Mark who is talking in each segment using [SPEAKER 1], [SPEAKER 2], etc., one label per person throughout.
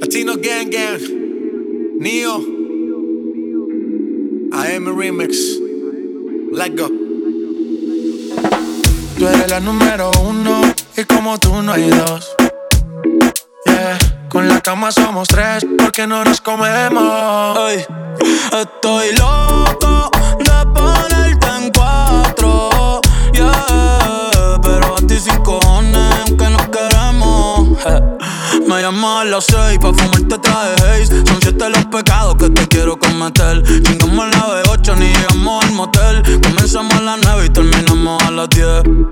[SPEAKER 1] Latino Gang Gang, Neo, AM Remix, Let Go.
[SPEAKER 2] Tú eres la número uno y como tú no hay dos. Yeah, con la cama somos tres porque no nos comemos.
[SPEAKER 3] Ay, estoy loco de ponerte en cuatro. Yeah, pero a ti sin cojones, aunque nos queremos. Me llamas a las seis pa' fumarte traje haze. Son siete los pecados que te quiero cometer. Chingamos la B8 ni llegamos al motel. Comenzamos a las nueve y terminamos a las 10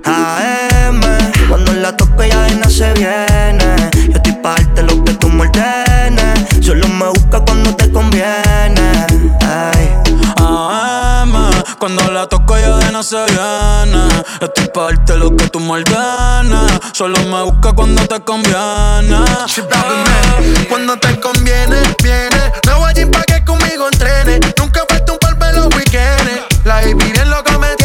[SPEAKER 4] AM, cuando la toco ya no se viene. Yo estoy parte lo que tú me Solo me busca cuando te conviene. Ay.
[SPEAKER 3] AM, cuando la toco ya de no se viene Estoy parte lo que tú me Solo me busca cuando te conviene
[SPEAKER 2] cuando te conviene, viene. Me voy allí pa' que conmigo entrene. Nunca falta un par los weekends. La baby bien loco me tiene.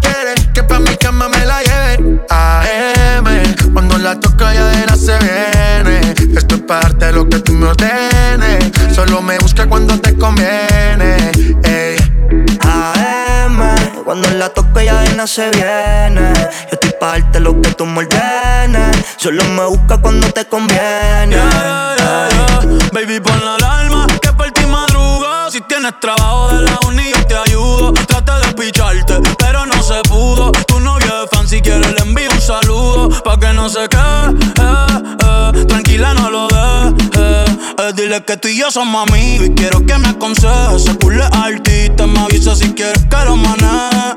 [SPEAKER 2] Quiere que pa' mi cama me la lleve. AM, cuando la toca ya de la se viene. Esto es parte de lo que tú me ordenes. Solo me busca cuando te conviene.
[SPEAKER 4] AM, cuando la toco ya de no se viene. Yo estoy parte de lo que tú me Solo me busca cuando te conviene.
[SPEAKER 3] Baby, pon la alarma Si tienes trabajo de la uni, te ayudo. Trate de picharte, pero no se pudo. Tu novio es fan, si quieres le envío un saludo. Pa' que no se quede, eh, eh. tranquila, no lo dejes. Eh, dile que tú y yo somos amigos y quiero que me aconsejes. Se pule artista, me avisa si quieres que lo maneje.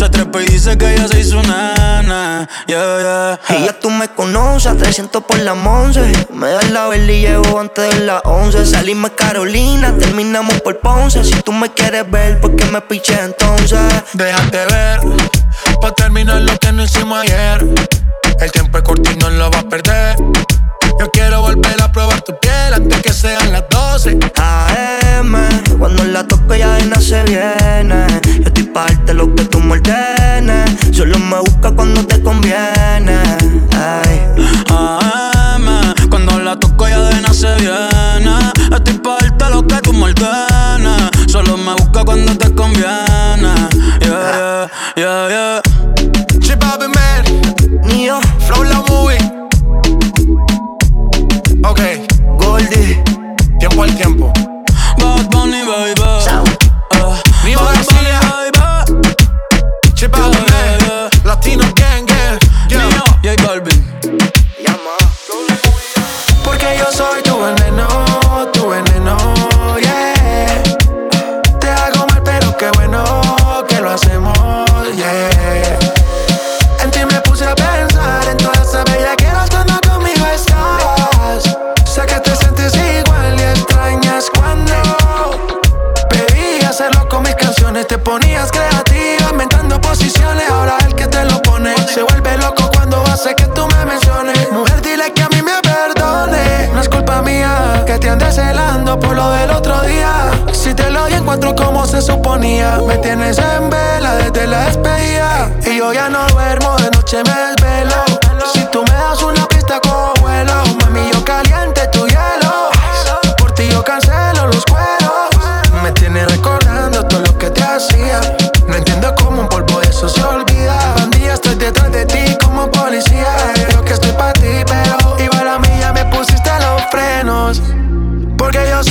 [SPEAKER 3] Se trepa y dice que ella se hizo nana. Yeah,
[SPEAKER 4] yeah. Y ya tú me conoces, 300 por la 11. Me das la vela y llevo antes de las 11. Salimos Carolina, terminamos por Ponce. Si tú me quieres ver, ¿por qué me piché entonces?
[SPEAKER 2] Déjate ver, pa' terminar lo que no hicimos ayer. El tiempo es corto y no lo vas a perder. Yo probar tu piel antes que sean las 12.
[SPEAKER 4] AM, cuando la toco ya de no se viene. Yo estoy parte lo que tú me Solo me busca cuando te conviene. Ay.
[SPEAKER 3] AM, cuando la toco ya de no se viene. Estoy parte lo que tú me Solo me busca cuando te conviene. Yeah, yeah, yeah, yeah.
[SPEAKER 2] Chip Man.
[SPEAKER 4] Neo.
[SPEAKER 2] Flow la movie.
[SPEAKER 4] Goldie.
[SPEAKER 2] Tiempo al tiempo.
[SPEAKER 3] Bad Bunny, baby.
[SPEAKER 2] Uh, Neo García. Chip out celando por lo del otro día. Si te lo di encuentro como se suponía. Me tienes en vela desde la despedida. Y yo ya no duermo, de noche me desvelo. Si tú me das una pista, como vuelo. Mami, yo caliente tu hielo. Por ti yo cancelo los cueros. Me tienes recordando todo lo que te hacía. No entiendo cómo un polvo de eso se olvida. Bandilla, estoy detrás de ti como policía. Creo que estoy para ti, pero igual a mí ya me pusiste los frenos. Porque yo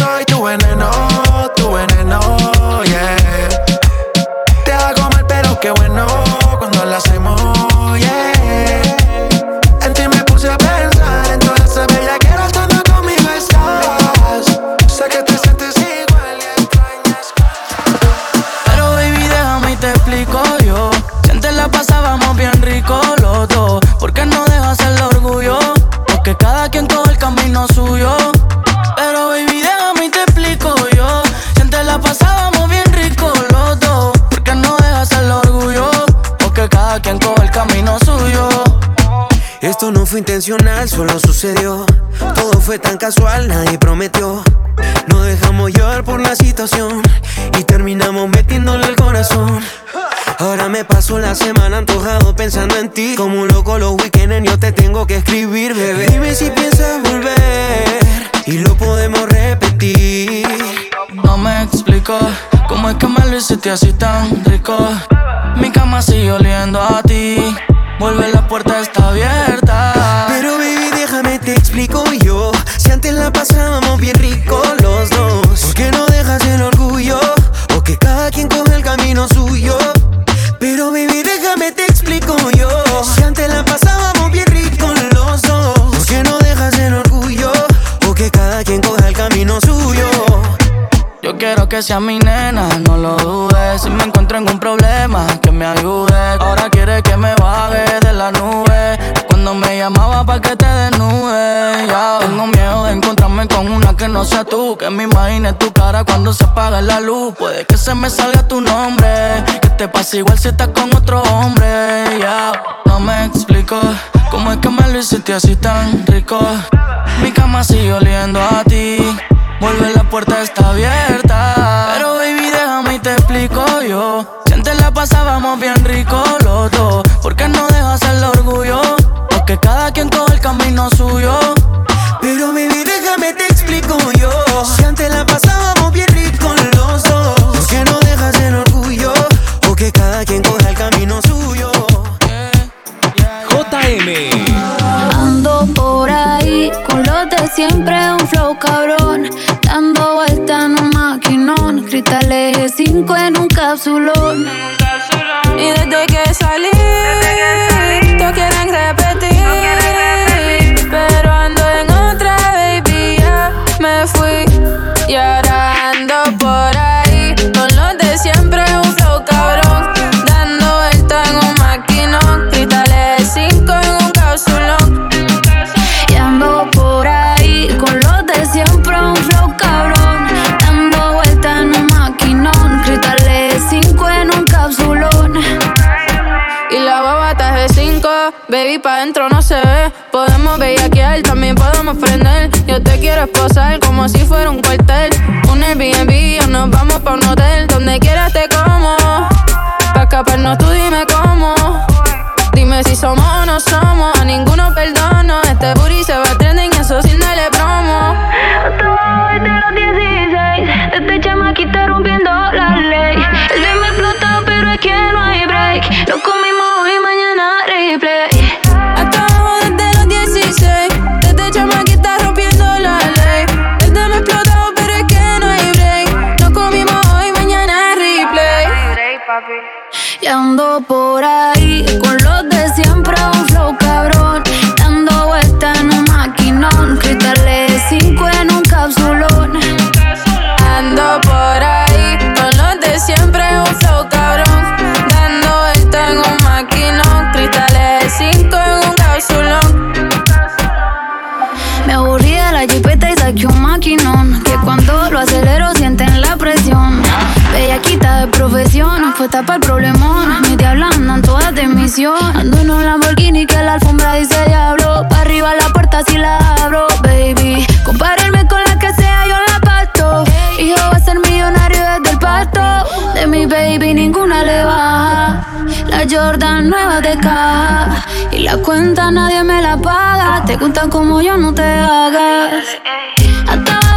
[SPEAKER 5] fue intencional, solo sucedió. Todo fue tan casual, nadie prometió. No dejamos llevar por la situación y terminamos metiéndole el corazón. Ahora me paso la semana antojado pensando en ti. Como un loco los weekends yo te tengo que escribir, bebé. Dime si piensas volver y lo podemos repetir.
[SPEAKER 6] No me explico cómo es que me lo hiciste así tan rico. Mi cama sigue oliendo a ti. Vuelve la puerta está abierta es igual si estás con otro hombre, ya. No me explico cómo es que me lo hiciste así tan rico. Mi cama sigue oliendo a
[SPEAKER 7] acelero, sienten la presión. Bellaquita de profesión, puesta para el problemón. Mi diabla andan todas de misión. Ando en un Lamborghini que la alfombra dice diablo. Pa' arriba la puerta si la abro, baby. Compararme con la que sea, yo la parto. Hijo va a ser millonario desde el pasto. De mi baby ninguna le baja. La Jordan nueva de caja. Y la cuenta nadie me la paga. Te gustan como yo, no te hagas. Hasta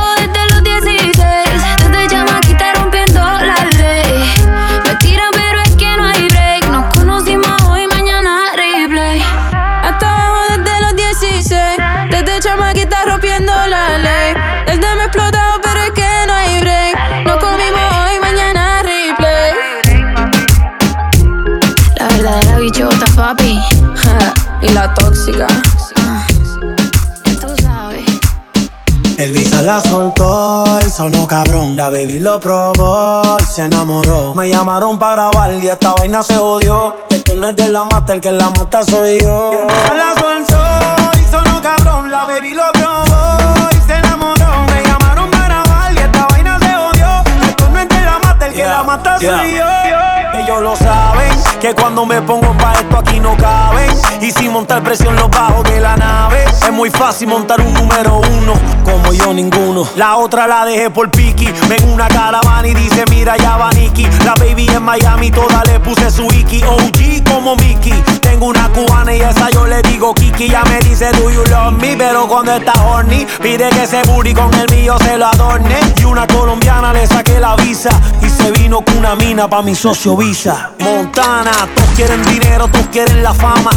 [SPEAKER 8] soltó y sonó cabrón. La baby lo probó y se enamoró. Me llamaron para grabar y esta vaina se odió. Esto no es de la mata, el que la mata soy yo. La soltó y sonó cabrón. La baby lo probó y se enamoró. Me llamaron para grabar y esta vaina se odió. Esto no es de la mata, el que la mata soy yo. Ellos lo saben, que cuando me pongo pa' esto aquí no caben. Y sin montar presión los bajos de la nave. Es muy fácil montar un número uno, como yo ninguno. La otra la dejé por Piki. Ven una caravana y dice, mira ya va Nicky. La baby en Miami, toda le puse su Iki. OG como Mickey. Tengo una cubana y esa yo le digo Kiki. Ya me dice, do you love me? Pero cuando está horny, pide que ese booty con el mío se lo adorne. Y una colombiana le saqué la visa. Y se vino con una mina pa' mi socio Visa. Montana, todos quieren dinero, todos quieren la fama.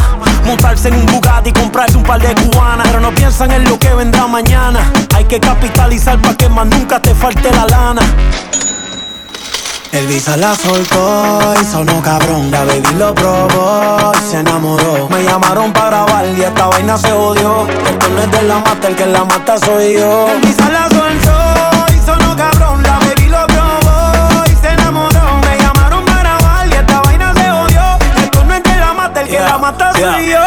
[SPEAKER 8] Montarse en un Bugatti y comprarse un par de cubanas. Pero no piensan en lo que vendrá mañana. Hay que capitalizar para que más nunca te falte la lana. El visa la soltó y sonó cabrón. La baby lo probó y se enamoró. Me llamaron para grabar y esta vaina se odió. Esto no es de la mata, el que la mata soy yo. El visa la mata yeah. suyo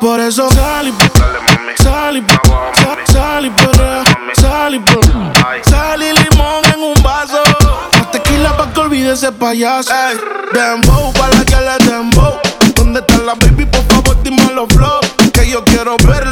[SPEAKER 8] Por eso
[SPEAKER 9] sal y sal y sal limón en un vaso. Más tequila pa' que olvide ese payaso. Ey, dembow pa' la que le dembow. ¿Dónde están las baby? Por favor, dime los flow. Que yo quiero ver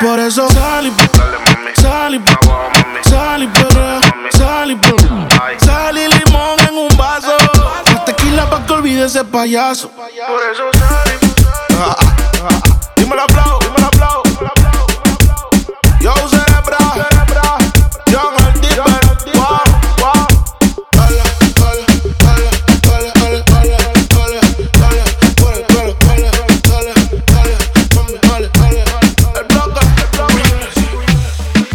[SPEAKER 9] Por eso sal y sal y sal y sal y sal y limón en un vaso. La tequila pa' que olvide ese payaso.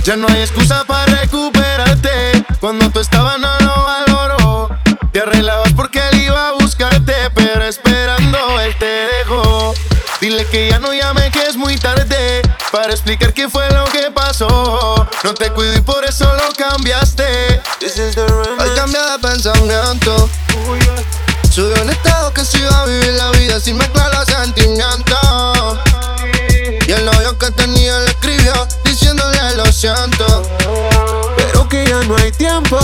[SPEAKER 10] Ya no hay excusa para recuperarte. Cuando tú estabas no lo valoró. Te arreglabas porque él iba a buscarte, pero esperando él te dejó. Dile que ya no llame, que es muy tarde para explicar qué fue lo que pasó. No te cuido y por eso lo cambiaste. Hoy cambié de pensamiento. Subió un estado que se iba a vivir la vida sin me siento, pero que ya no hay tiempo.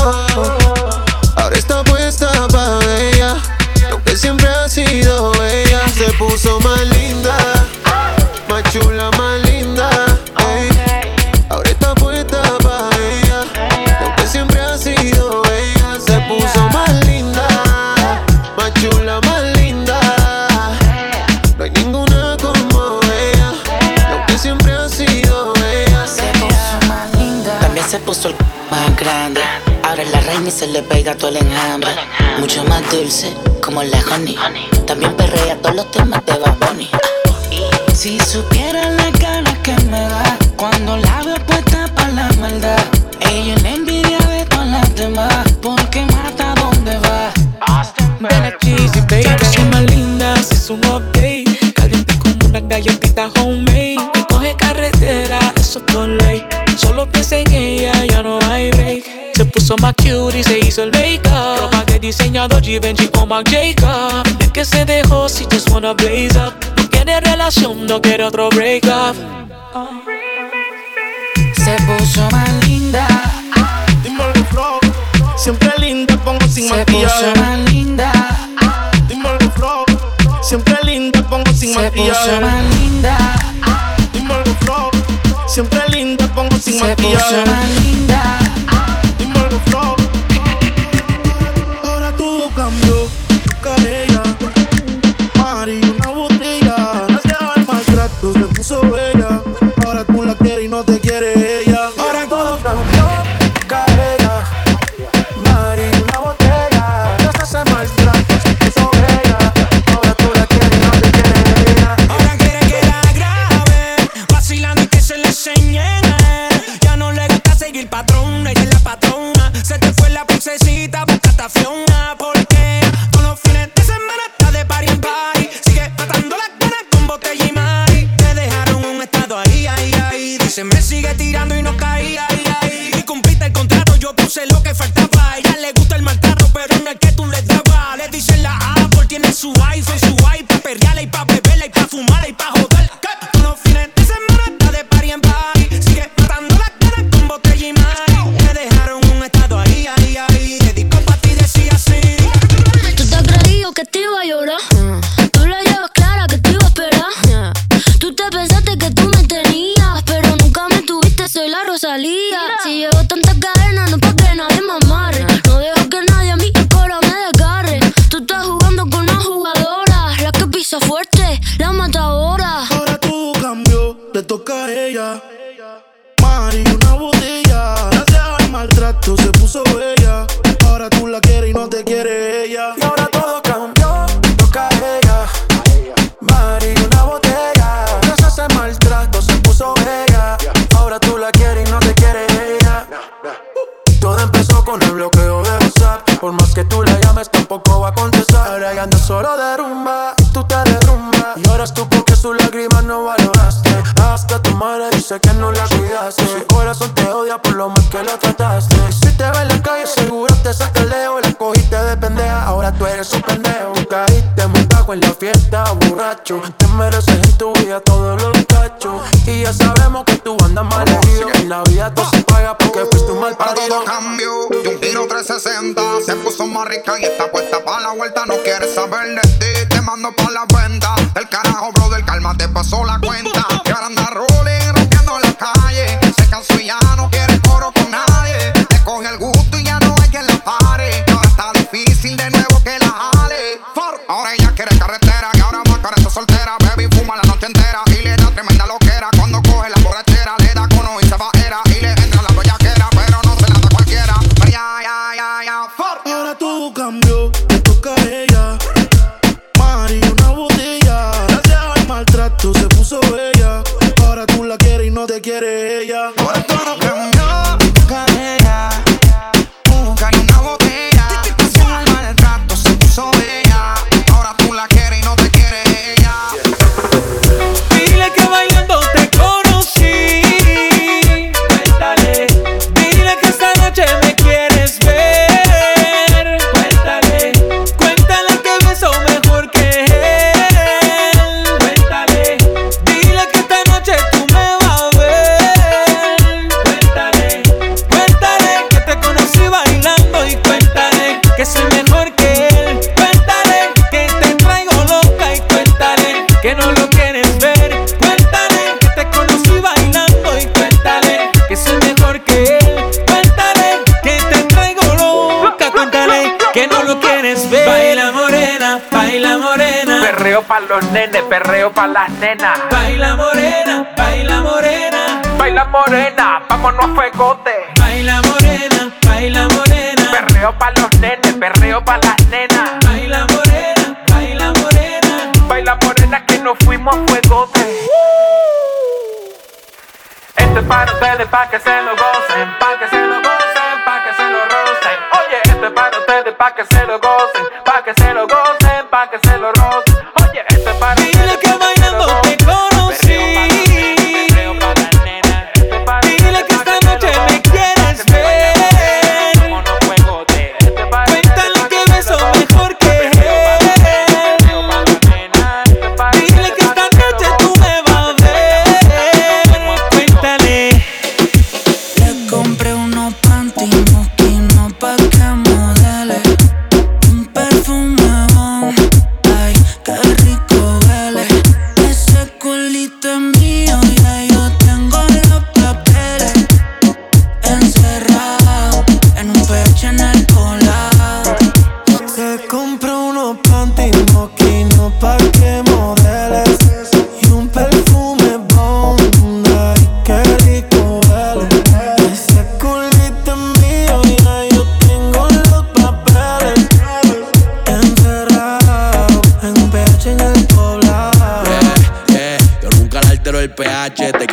[SPEAKER 10] se
[SPEAKER 11] le pega todo el enjambre. Mucho más dulce, como la honey. También perrea todos los temas de Bad Si supieran
[SPEAKER 12] Now Doji, Benji o Jacob El que se dejó si just wanna blaze up. No quiere relación, no quiere otro break up. Oh.
[SPEAKER 11] Se puso más linda.
[SPEAKER 9] Dímelo el flow Siempre linda, pongo sin maquillaje.
[SPEAKER 11] Se puso más linda.
[SPEAKER 9] Dímelo el flow Siempre linda, pongo sin maquillaje
[SPEAKER 11] Se puso más linda.
[SPEAKER 9] Dímelo el flow Siempre linda, pongo sin maquillaje Se puso más linda. te quiere.
[SPEAKER 13] Dice que no la
[SPEAKER 2] cuidaste. Su corazón te odia por lo mal que lo trataste. Si te ve en la calle, seguro te saca el leo. La cogiste de pendeja, ahora tú eres un pendejo. Caíste montajo en la fiesta, borracho. Te mereces en tu vida todos los cachos. Y ya sabemos que tú andas mal herido. En la vida todo se paga porque fuiste un mal
[SPEAKER 14] Para
[SPEAKER 2] parido.
[SPEAKER 14] todo cambio, de un giro 360 Se puso más rica y está puesta para la vuelta No
[SPEAKER 15] los nenes, perreo pa' las nenas.
[SPEAKER 12] Baila morena, baila morena.
[SPEAKER 15] Baila morena, vámonos a fuegote.
[SPEAKER 12] Baila morena, baila morena.
[SPEAKER 15] Perreo pa' los nenes, perreo pa' las nenas.
[SPEAKER 12] Baila morena, baila morena.
[SPEAKER 15] Baila morena que nos fuimos a fuegote. Esto es para ustedes, pa' que se lo gocen, pa' que se lo gocen, pa' que se lo rocen. Oye, esto es para ustedes, pa' que se lo gocen, pa' que se lo gocen,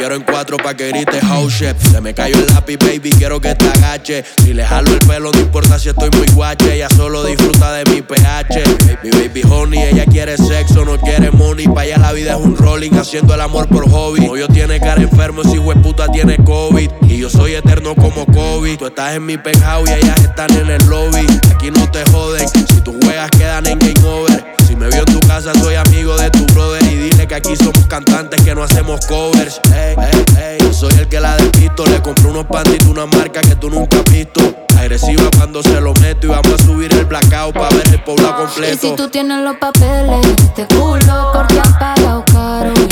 [SPEAKER 16] quiero en cuatro pa' que grites house chef. Se me cayó el lápiz, baby, quiero que te agache. Si le jalo el pelo, no importa si estoy muy guache. Ella solo disfruta de mi pH. Mi baby honey, ella quiere sexo, no quiere money. Pa' allá la vida es un rolling, haciendo el amor por hobby. Novio tiene cara enfermo, de puta tiene COVID. Y yo soy eterno como COVID. Tú estás en mi penthouse y ellas están en el lobby. Aquí no te joden, si tus juegas quedan en game over. Si me vio en tu casa, soy amigo de tu brother. Y dile que aquí somos cantantes que no hacemos covers. Ey, ey, soy el que la despisto. Le compré unos panties de una marca que tú nunca has visto. Agresiva cuando se lo meto. Y vamos a subir el blackout para ver el pueblo
[SPEAKER 7] Y si
[SPEAKER 16] completo.
[SPEAKER 7] tú tienes los papeles, te culo porque has pagado caro y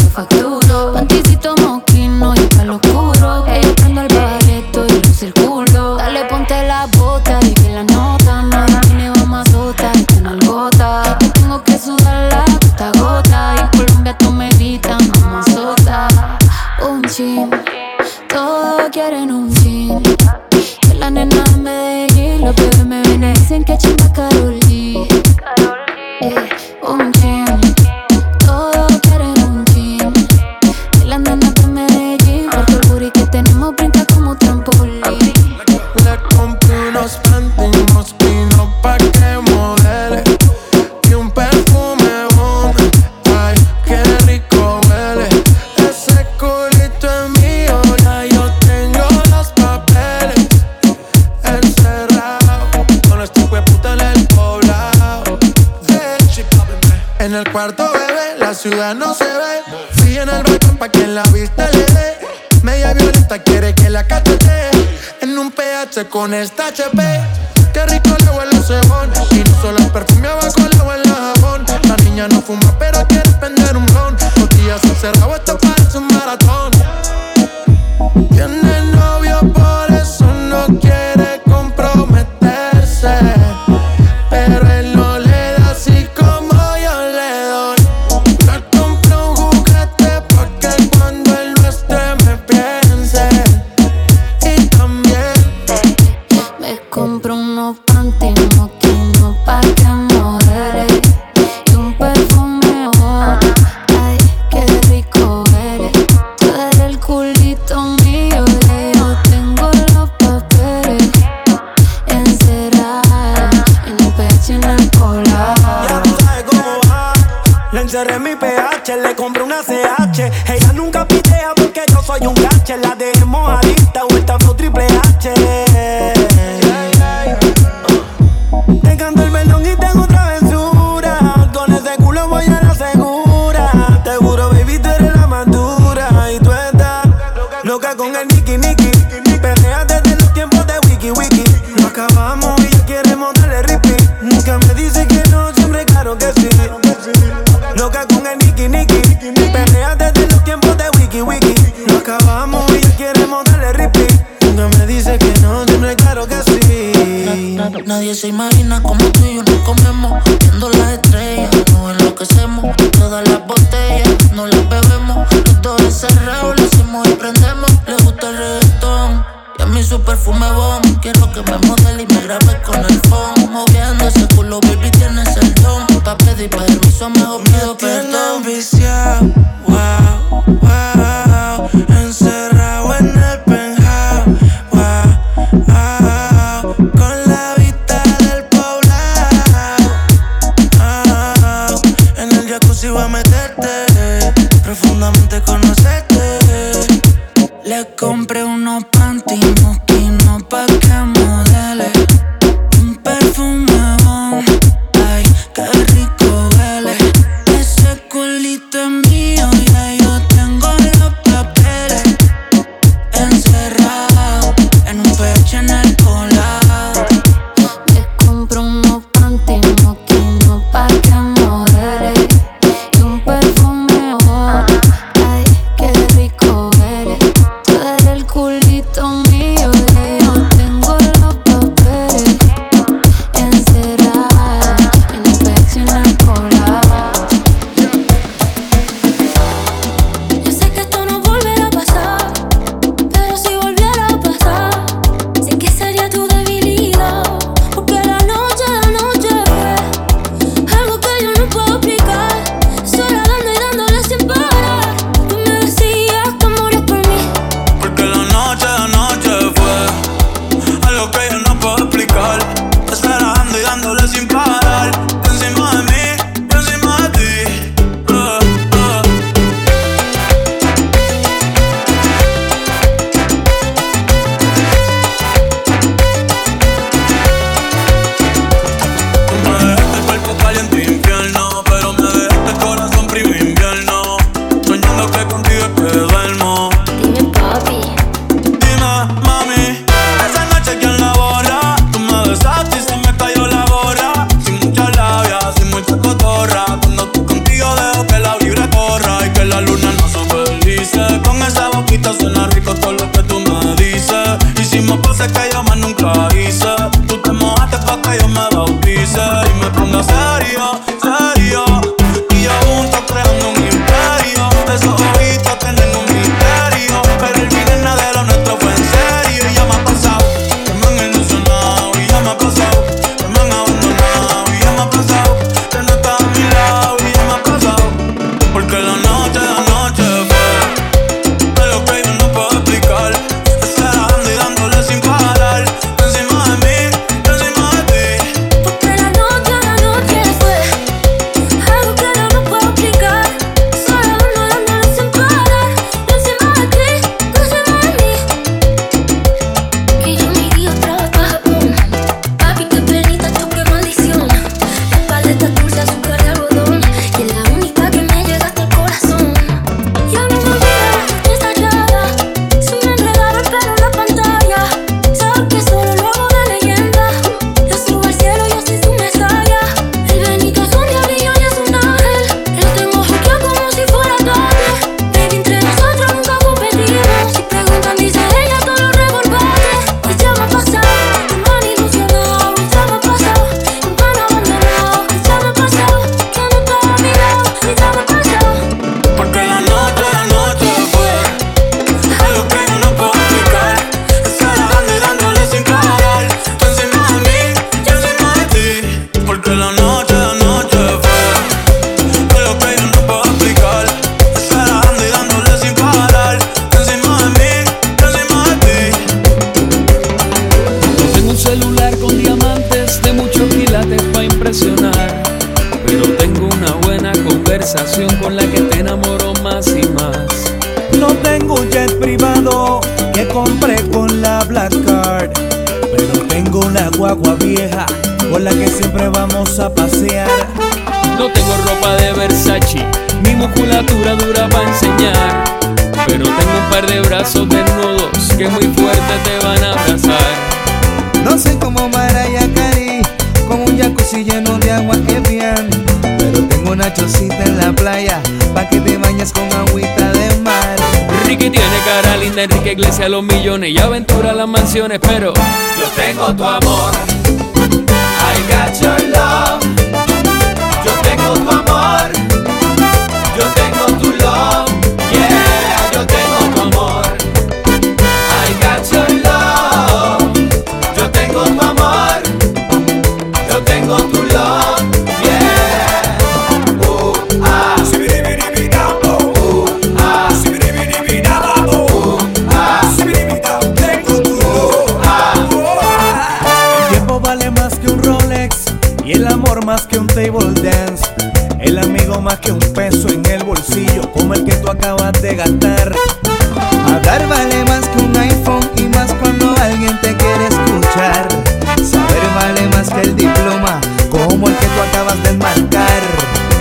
[SPEAKER 2] cuarto bebé, la ciudad no se ve. Sigue en el balcón pa' quien la vista le dé. Media violenta quiere que la catete. En un PH con esta HP. Qué rico le huele los cejones. Y no solo el perfume abajo le huele la jabón. La niña no fuma, pero quiere prender un ron. Los días encerrados, esto parece un maratón.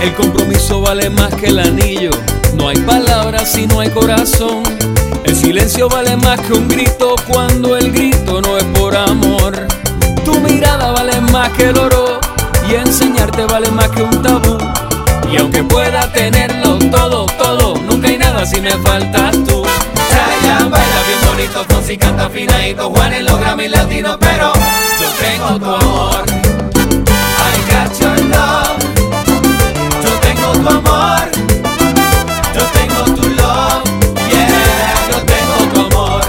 [SPEAKER 7] El
[SPEAKER 17] compromiso vale más que el anillo. No hay palabras si no hay corazón. El silencio vale más que un grito cuando el grito no es por amor. Tu mirada vale más que el oro y enseñarte vale más que un tabú. Y aunque pueda tenerlo todo, todo, nunca hay nada si me faltas tú. Raya baila bien bonito, Fonsi canta finadito, Juanes los mis latinos, pero yo tengo tu amor.
[SPEAKER 18] I got your love tu amor, yo tengo tu love, yeah, yo tengo tu amor.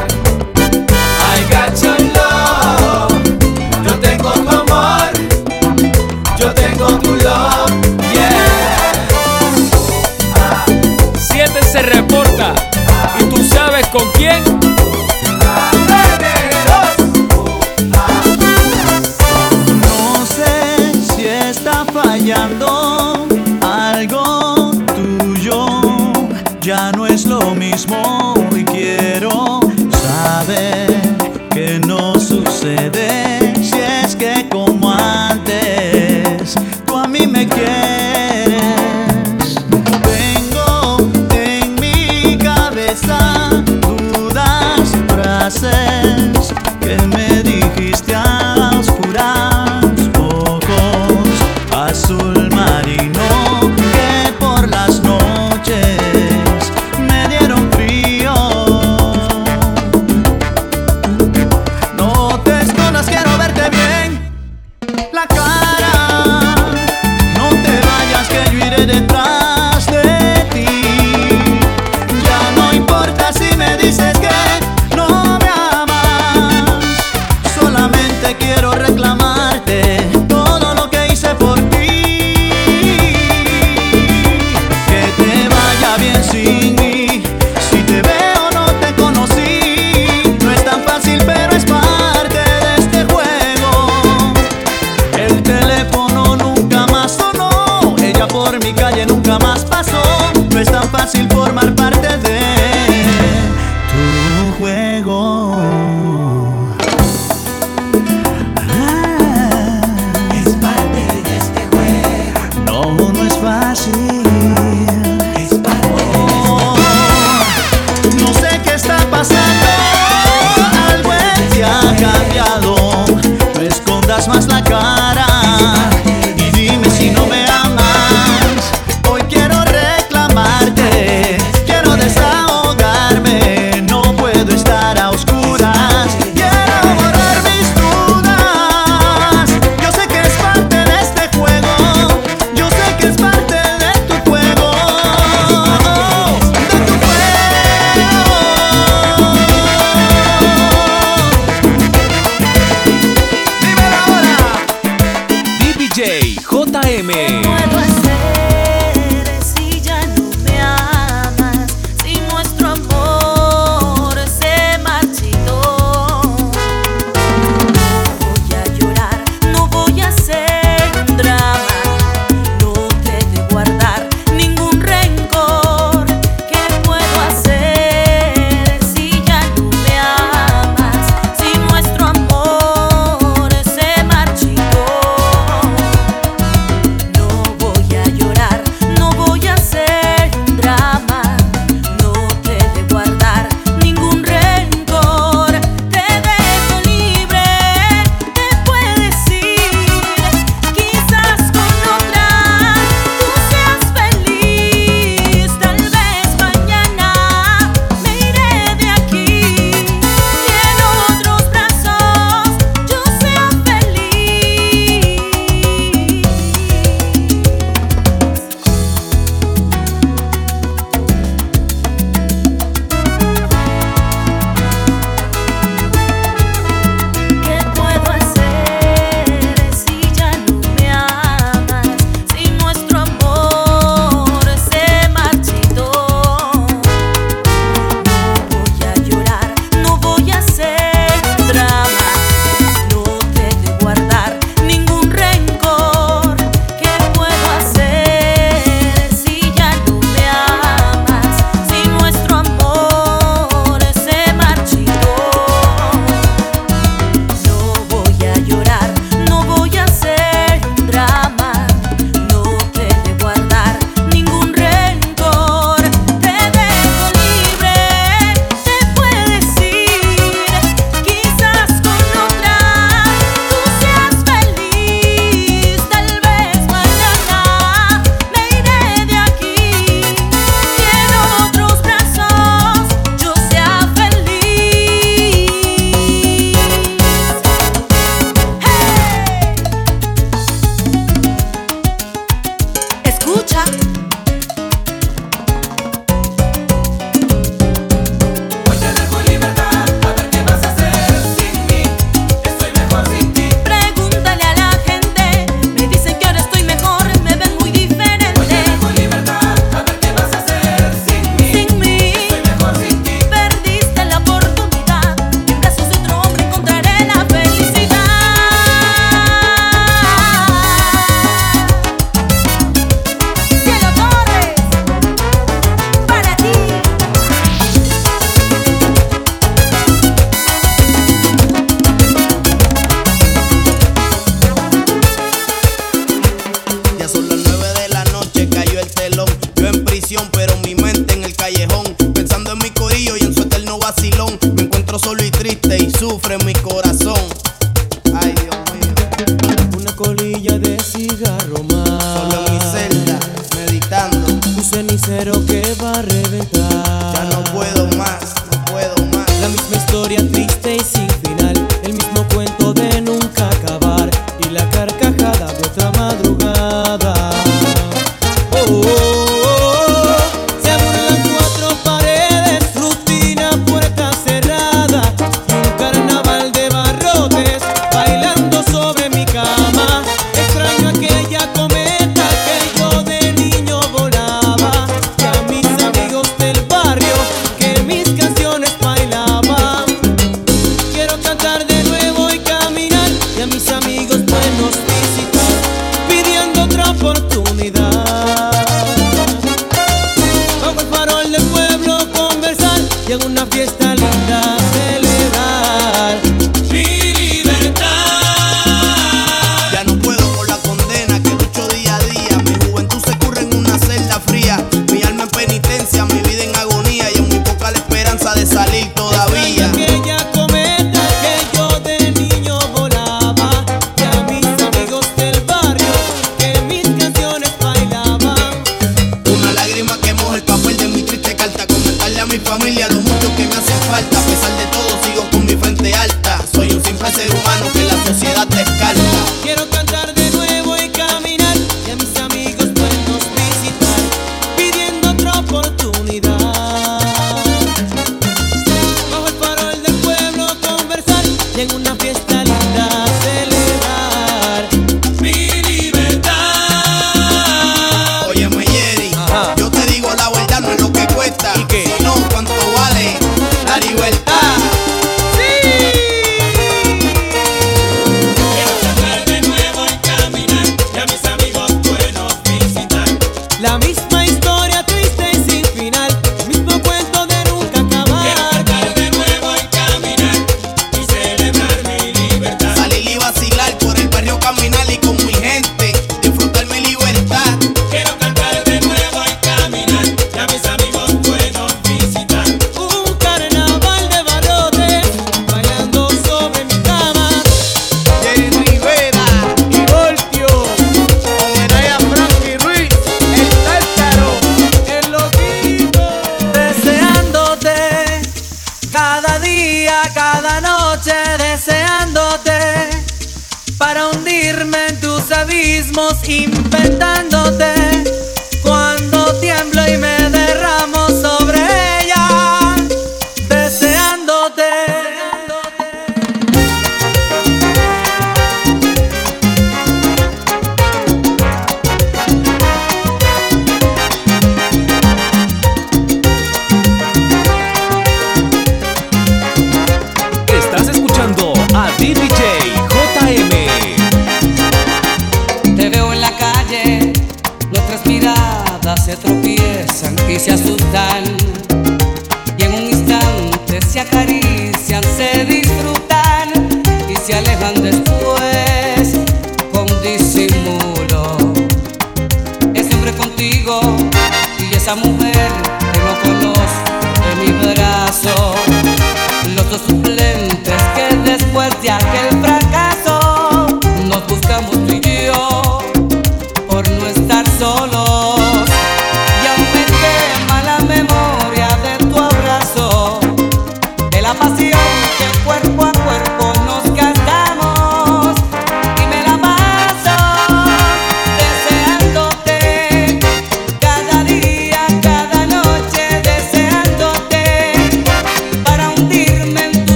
[SPEAKER 18] I got your love, yo tengo tu amor, yo tengo tu love, yeah.
[SPEAKER 17] Siete se reporta y tú sabes con quién.
[SPEAKER 19] Inventándote cuando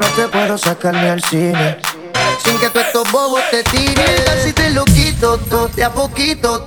[SPEAKER 20] No
[SPEAKER 21] te puedo sacar ni al cine. Sin que tú estos bobos te tiren. si te lo quito todo de a poquito?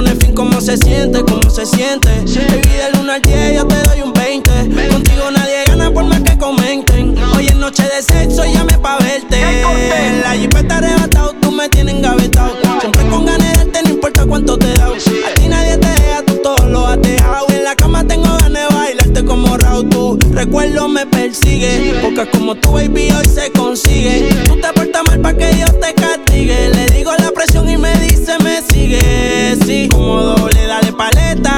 [SPEAKER 3] pone fin como se siente, como se siente. Sí. Baby, del 1 al 10 yo te doy un 20. Contigo nadie gana por más que comenten. Hoy es noche de sexo y llame pa' verte. En la jipeta arrebatado, tú me tienes engavetado. Siempre con ganas de darte, no importa cuánto te da. Sí. A ti nadie te deja, tú todo lo has dejado. En la cama tengo ganas de bailarte como Raúl. Tu recuerdo me persigue. Sí. Porque como tu baby hoy se consigue. Tú te portas mal pa' que Dios te castigue. Le digo la Tennessee. Como doble, dale paleta.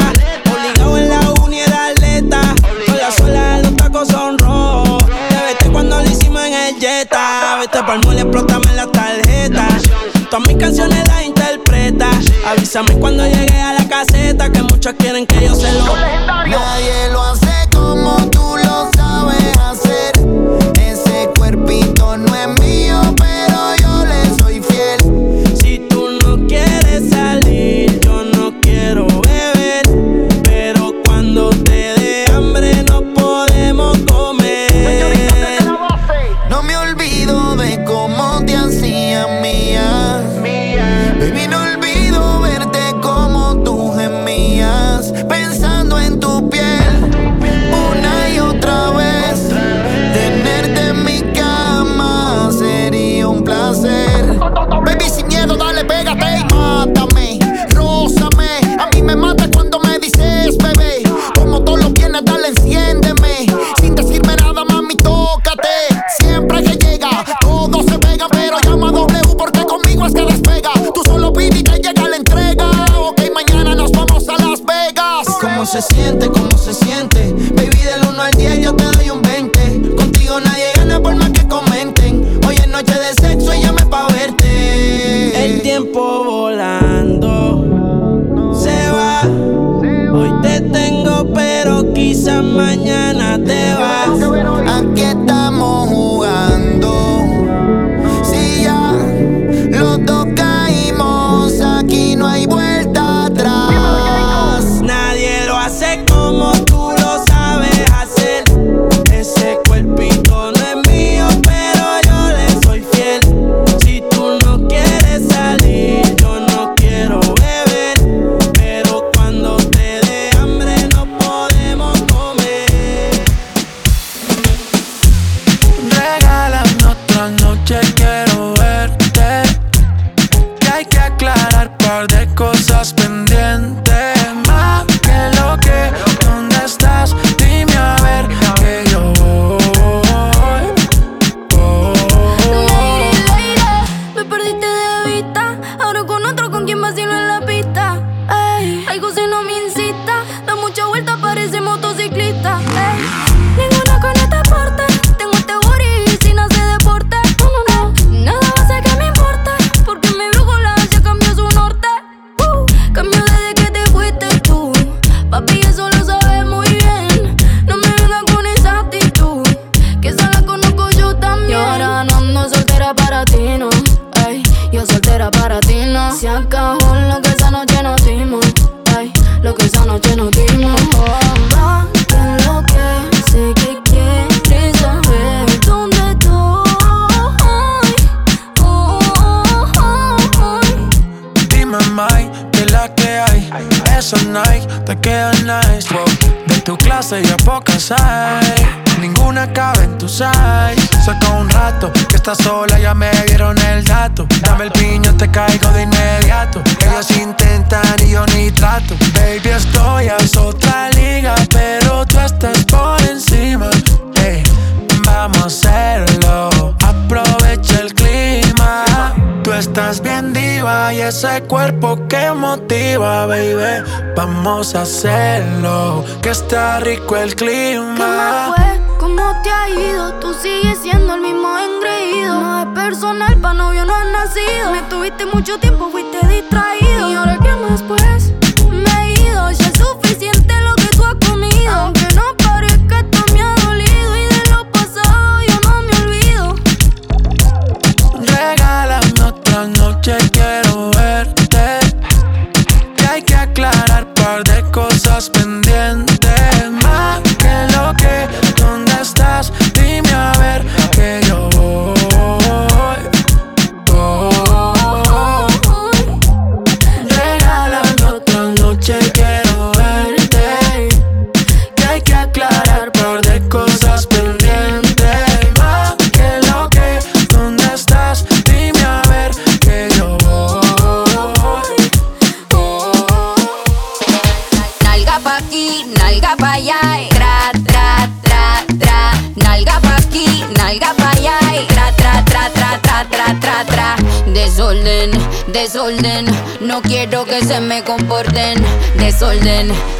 [SPEAKER 3] Obligado en la uni era atleta. Con la suela los tacos son rojos. Te vete cuando lo hicimos en el Jetta. Vete pa'l mole, explótame la tarjeta. Todas mis canciones las interpreta. Avísame cuando llegue a la caseta. Que muchos quieren que yo se lo.
[SPEAKER 2] Vamos a hacerlo, que está rico el clima.
[SPEAKER 7] ¿Qué me fue? ¿Cómo te ha ido? Tú sigues siendo el mismo engreído. No es personal, pa' novio no has nacido. Me tuviste mucho tiempo, fuiste distraído. ¿Y ahora qué más pues?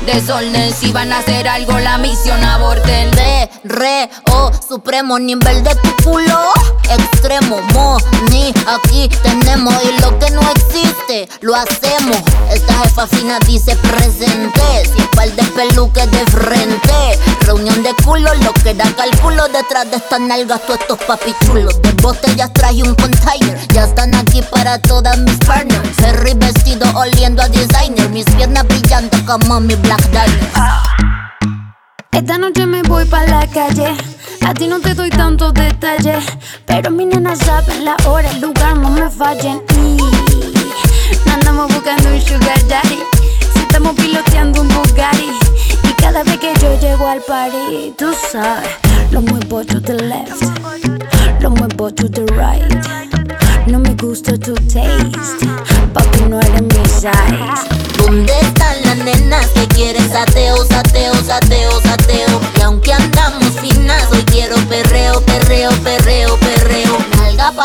[SPEAKER 22] Desorden, si van a hacer algo la misión aborten.
[SPEAKER 23] Re, re, oh, supremo nivel de tu culo. Extremo, mo, ni aquí tenemos. Y lo que no existe, lo hacemos. Esta jefa fina dice presente. Sin par de peluques de frente. Reunión de culo, lo que da cálculo. Detrás de estas nalgas, todos estos papichulos. De botellas traje un container. Ya están aquí para todas mis partners. Ferry vestido oliendo a designer. Mis piernas brillando como mi Black Diamond.
[SPEAKER 7] Esta noche me voy pa' la calle. A ti no te doy tantos detalles. Pero mi nena saben la hora, el lugar, no me fallen. Y andamos buscando un sugar daddy. Si estamos piloteando un Bugatti. Y cada vez que yo llego al party, tú sabes, lo muevo to the left, lo muevo to the right. No me gusta tu taste, papi no eres mi size.
[SPEAKER 23] ¿Dónde están las nenas que quieren sateo, sateo, sateo, sateo?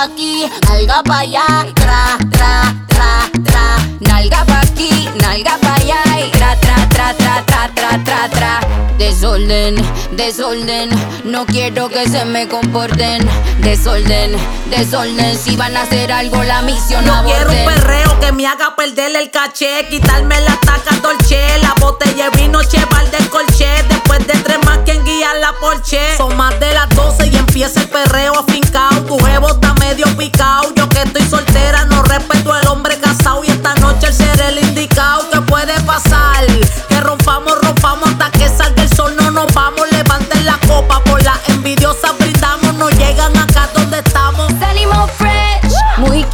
[SPEAKER 23] Aquí, nalga pa' allá,
[SPEAKER 22] Tra, tra, tra, tra. Nalga pa' aquí, nalga pa' allá, y tra, tra, tra, tra, tra, tra, tra, tra. Desorden, desorden, no quiero que se me comporten. Desorden, desorden, si van a hacer algo la misión
[SPEAKER 24] Yo quiero un perreo que me haga perder el caché, quitarme la taca dolce, la botella vino cheval del colché, después de tres más quien guía la porche. Son más de las 12 y empieza el perreo afincao, tu jevo está medio picao, yo que estoy soltera no respeto al hombre casado y esta noche el ser el indicado que puede pasar, que rompamos, vamos, levanten la copa por la envidiosa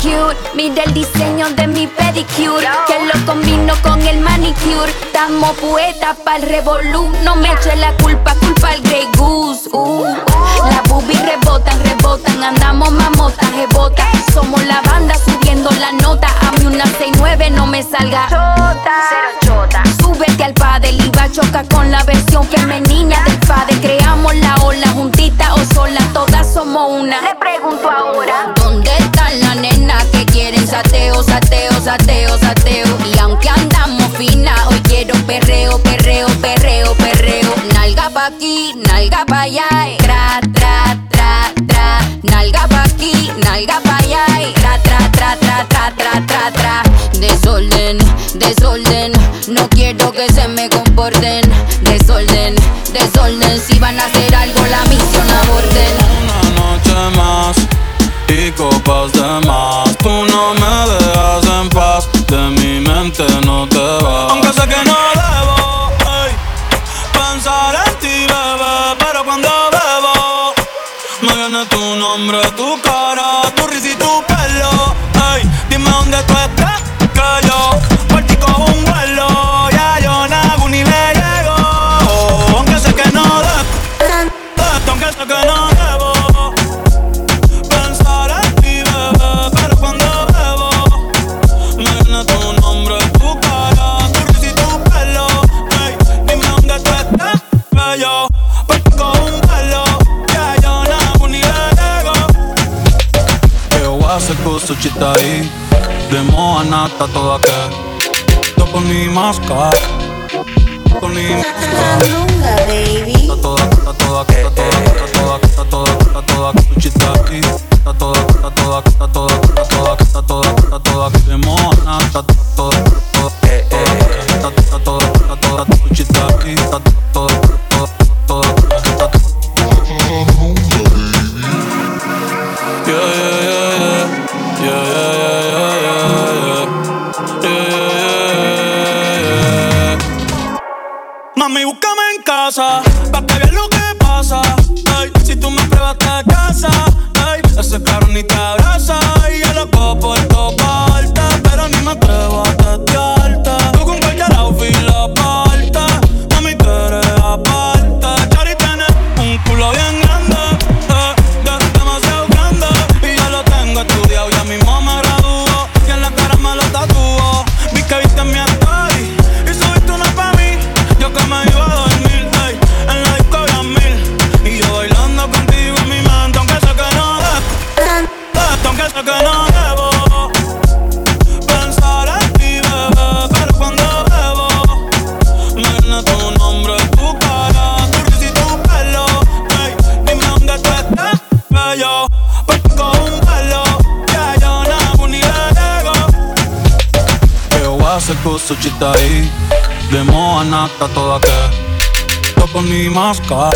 [SPEAKER 7] cute. Mira el diseño de mi pedicure, que lo combino con el manicure. Estamos poetas pa'l revolú. No me eche la culpa, culpa al Grey Goose. Uh. Las boobies rebotan, rebotan. Andamos mamotas, rebota. Somos la banda subiendo la nota. A mí una 69 no me salga. Chota. Súbete al padel y va a chocar con la versión que me niña del padre. Creamos la ola juntita o sola, todas somos una. Le pregunto ahora.
[SPEAKER 22] ¿Dónde están las nenas que quieren sateo, sateo, sateo, sateo? Y aunque andamos fina, hoy quiero perreo, perreo, perreo, perreo. Nalga pa' aquí, nalga pa' allá, y tra, tra, tra, tra. Nalga pa' aquí, nalga pa' allá, y tra, tra, tra, tra, tra, tra, tra, tra. Desorden, desorden, no quiero que se me comporten. Desorden, desorden, si van a hacer algo la misión aborten.
[SPEAKER 3] Una noche más y copas sushi está ahí. De moa toda que. Toco ni masca. Toco ni masca. Está toda, está toda, está toda, está toda, está toda, está toda, está. Está toda, está toda, está toda, está toda, está toda, está toda, toda. sushi ahí. De moa nata toda que. Topo ni masca.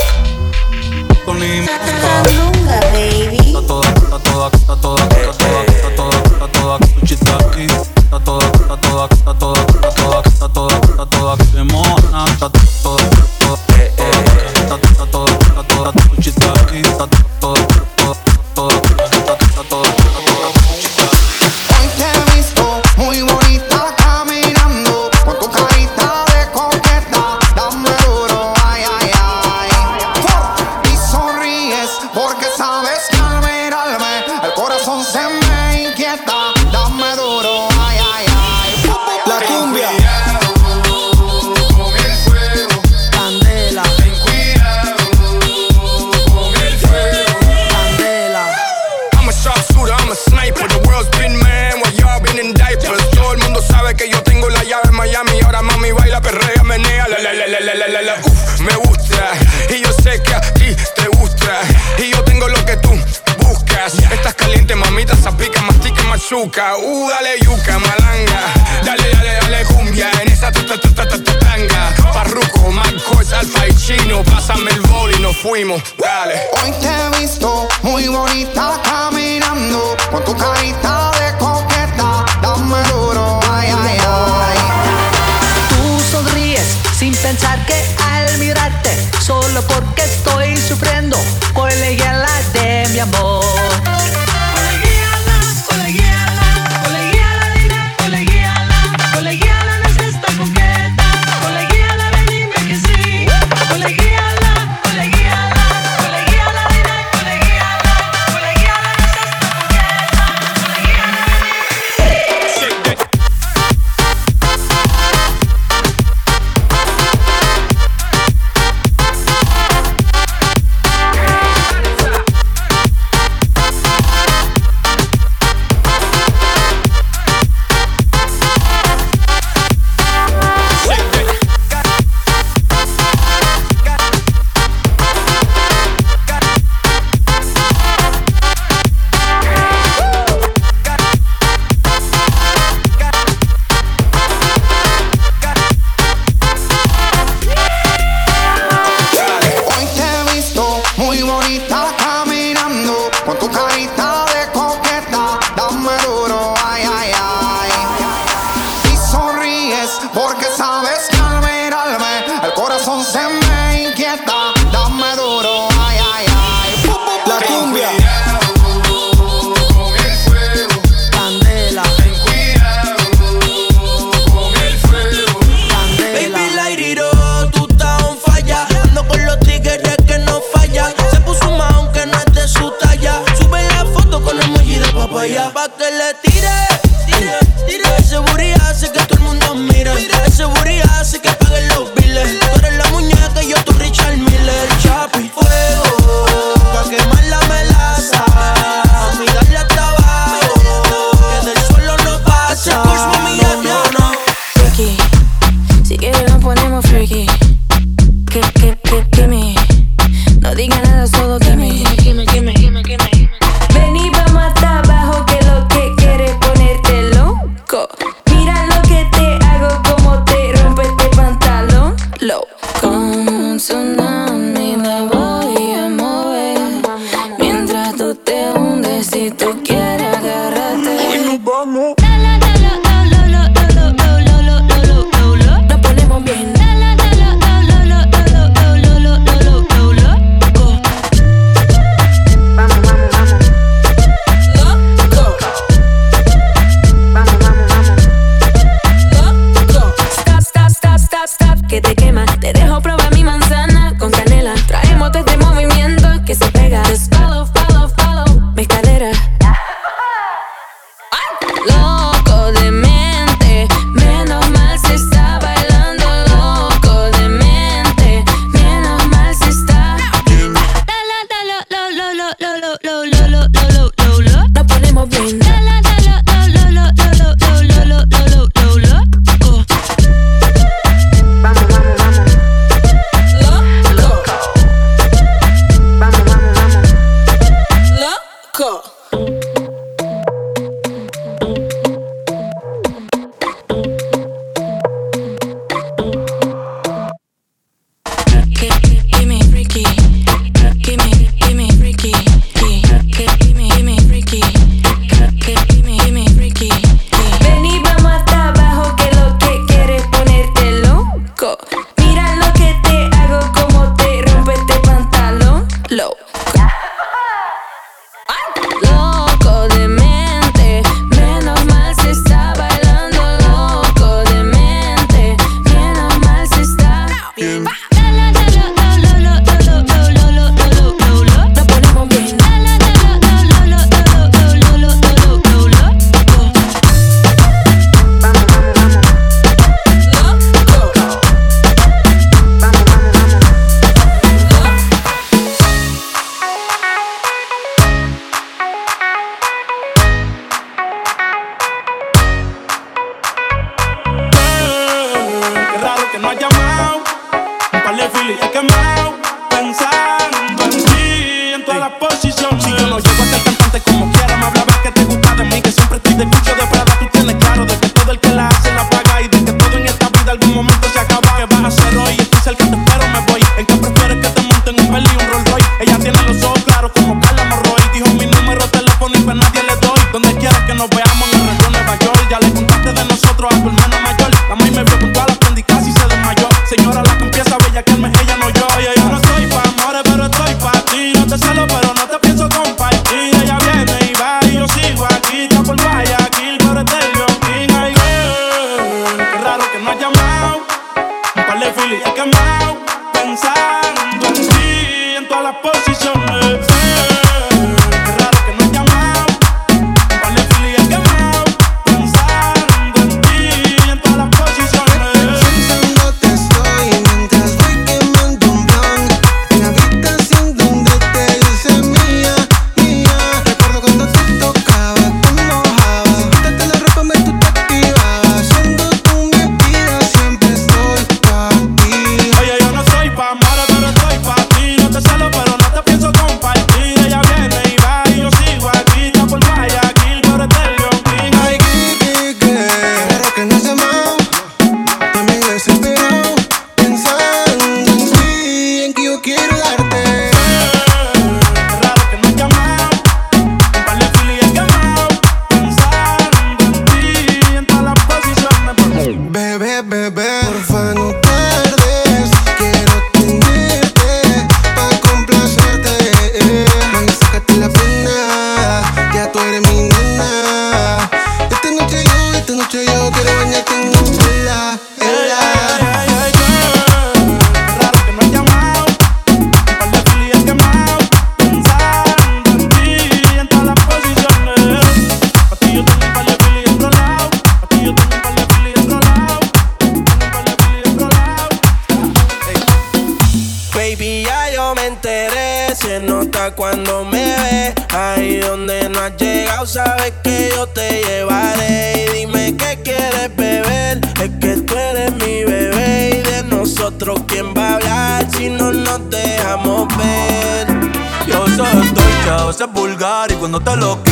[SPEAKER 25] cuando te
[SPEAKER 3] lo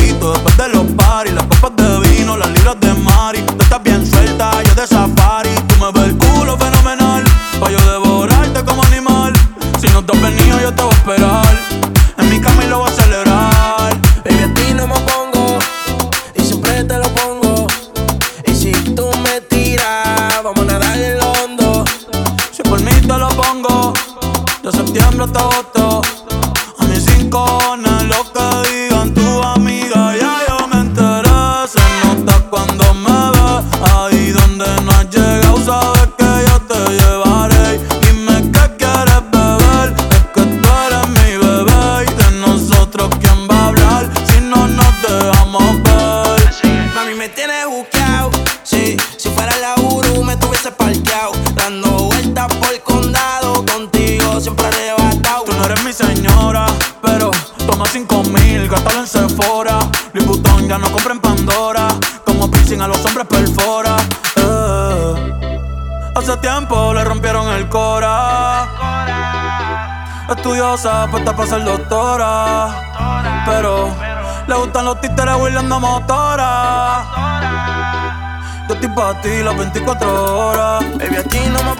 [SPEAKER 3] para ti las 24 horas.
[SPEAKER 25] Baby, aquí no me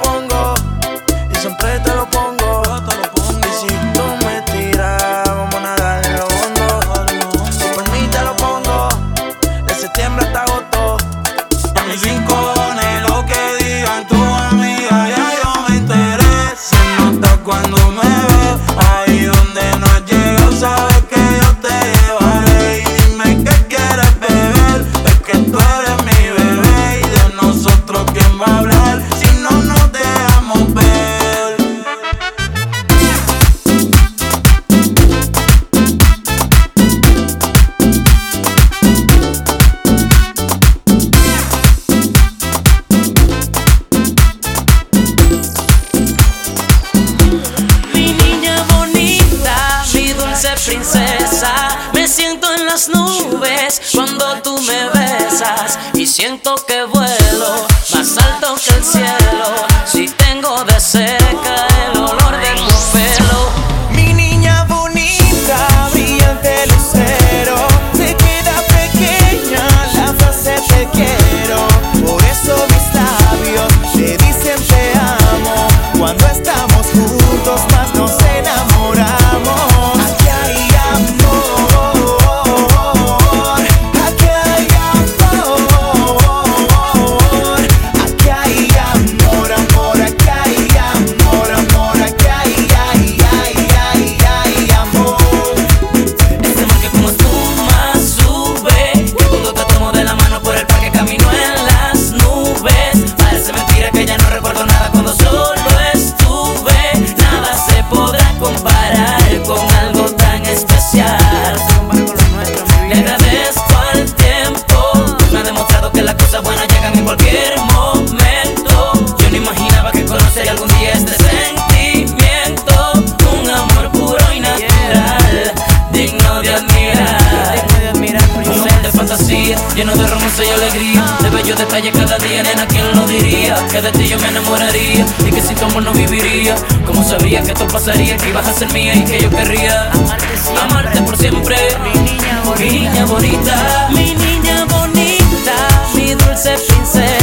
[SPEAKER 26] princesa. Me siento en las nubes cuando tú me besas y siento que vuelo más alto que el cielo. sencilla, nena, ¿quién lo diría? Que de ti yo me enamoraría y que sin tu no viviría. Como sabía que esto pasaría, que ibas a ser mía y que yo querría amarte, siempre. por siempre. Mi niña bonita, mi niña bonita, mi, dulce princesa.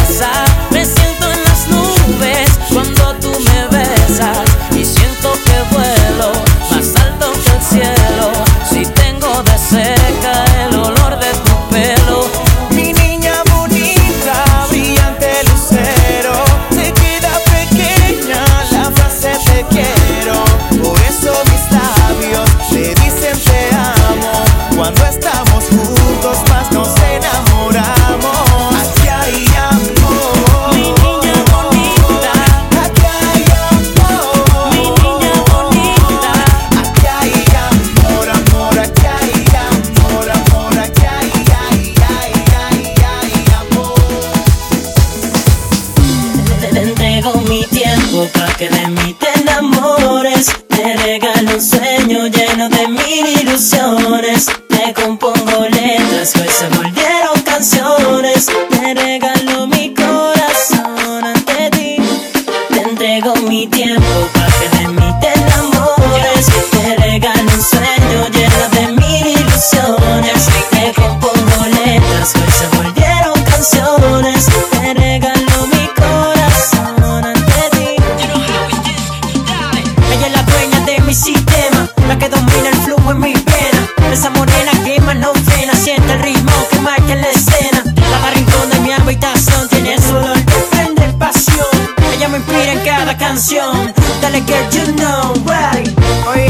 [SPEAKER 27] dale que you know, right. Oye,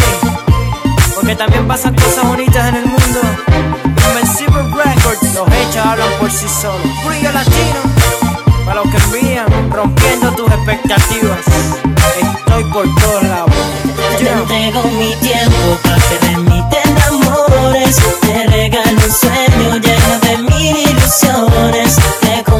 [SPEAKER 27] porque también pasan cosas bonitas en el mundo. Invencible Records, los hechos hablan por sí solos. Brillo latino, para los que envían, rompiendo tus expectativas. Estoy por todos lados.
[SPEAKER 26] Yo te entrego mi tiempo para que de mí te enamores. Te regalo un sueño lleno de mil ilusiones. Te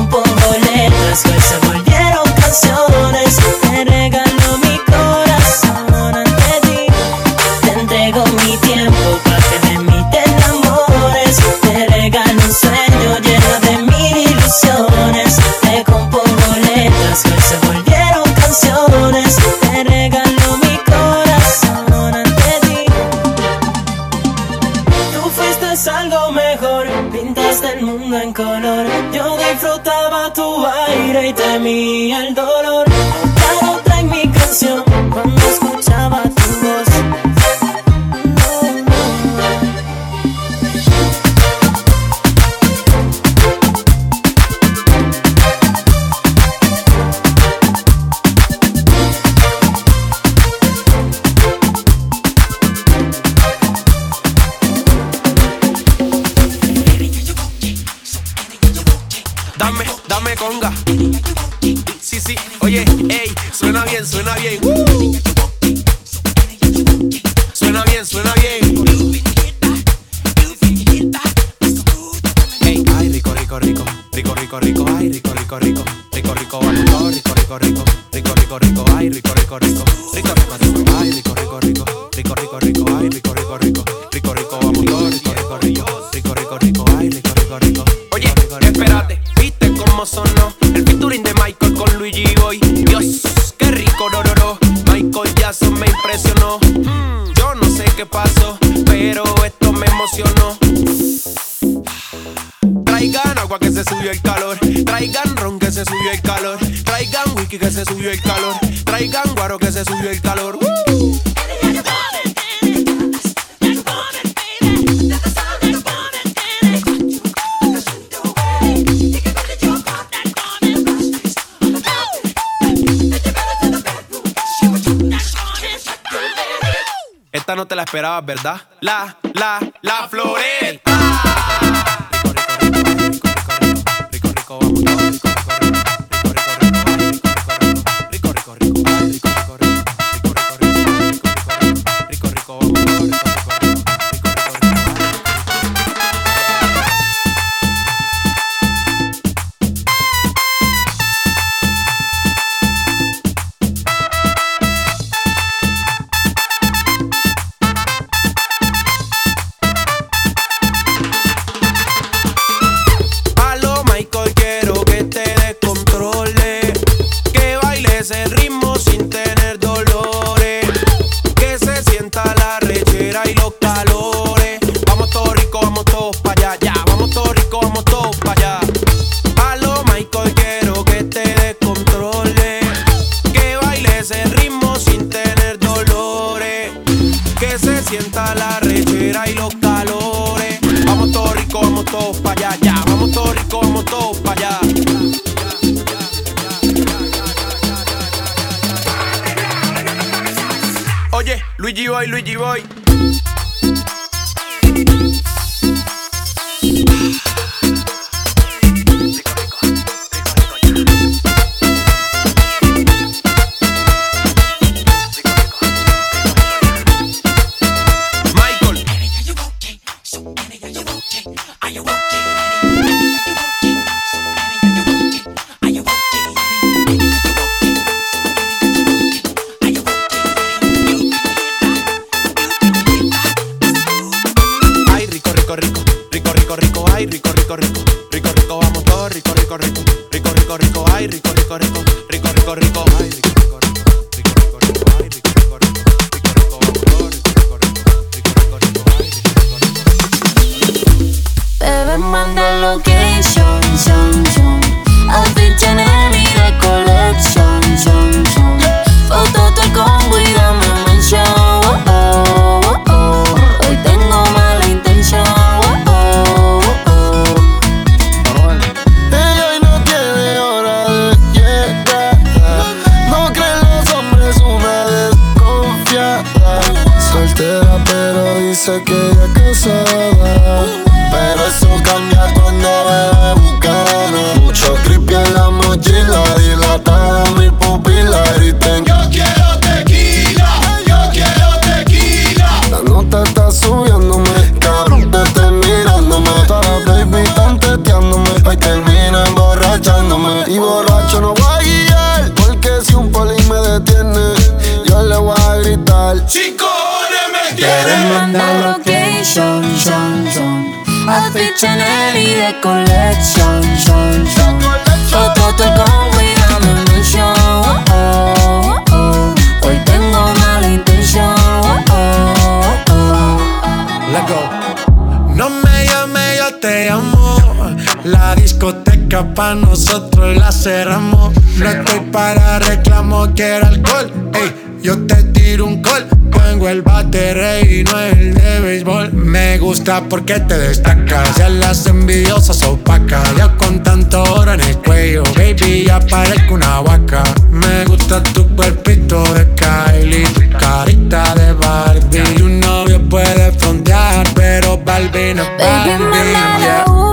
[SPEAKER 2] porque
[SPEAKER 7] te destacas. Ya las envidiosas opacas. Ya con tanto oro en el cuello, baby, ya parezco una vaca. Me gusta tu cuerpito de Kylie, tu carita de Barbie. Tu novio puede frontear, pero Barbie no es Barbie.
[SPEAKER 28] Baby,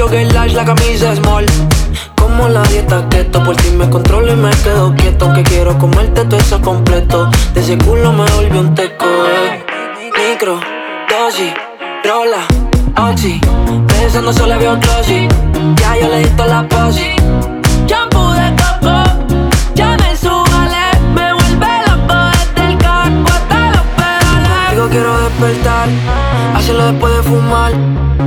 [SPEAKER 28] jogger large, la camisa small Como la dieta keto, por ti me controlo y me quedo quieto. Aunque quiero comerte todo eso completo. De ese culo me volvió un teco. Micro, dosis, rola, oxi. Eso no solo veo glossy. Ya yo le di toda la posi. Shampoo de coco, ya me subale.
[SPEAKER 26] Me vuelve loco desde el carro hasta los pedales.
[SPEAKER 29] Digo quiero despertar, hacerlo
[SPEAKER 26] después de fumar.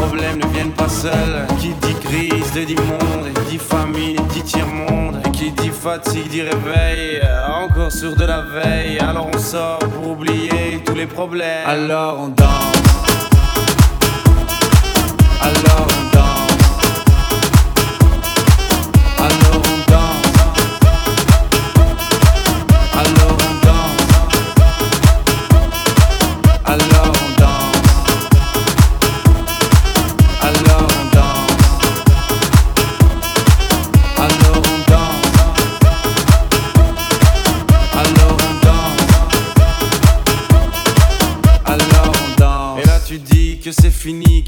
[SPEAKER 3] Problèmes ne viennent pas seuls. Qui dit crise te dit monde dit famille dit tiers-monde. Qui dit fatigue dit réveil Encore sur de la veille. Alors on sort pour oublier tous les problèmes. Alors on danse. Alors on danse. Alors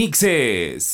[SPEAKER 30] Remixes.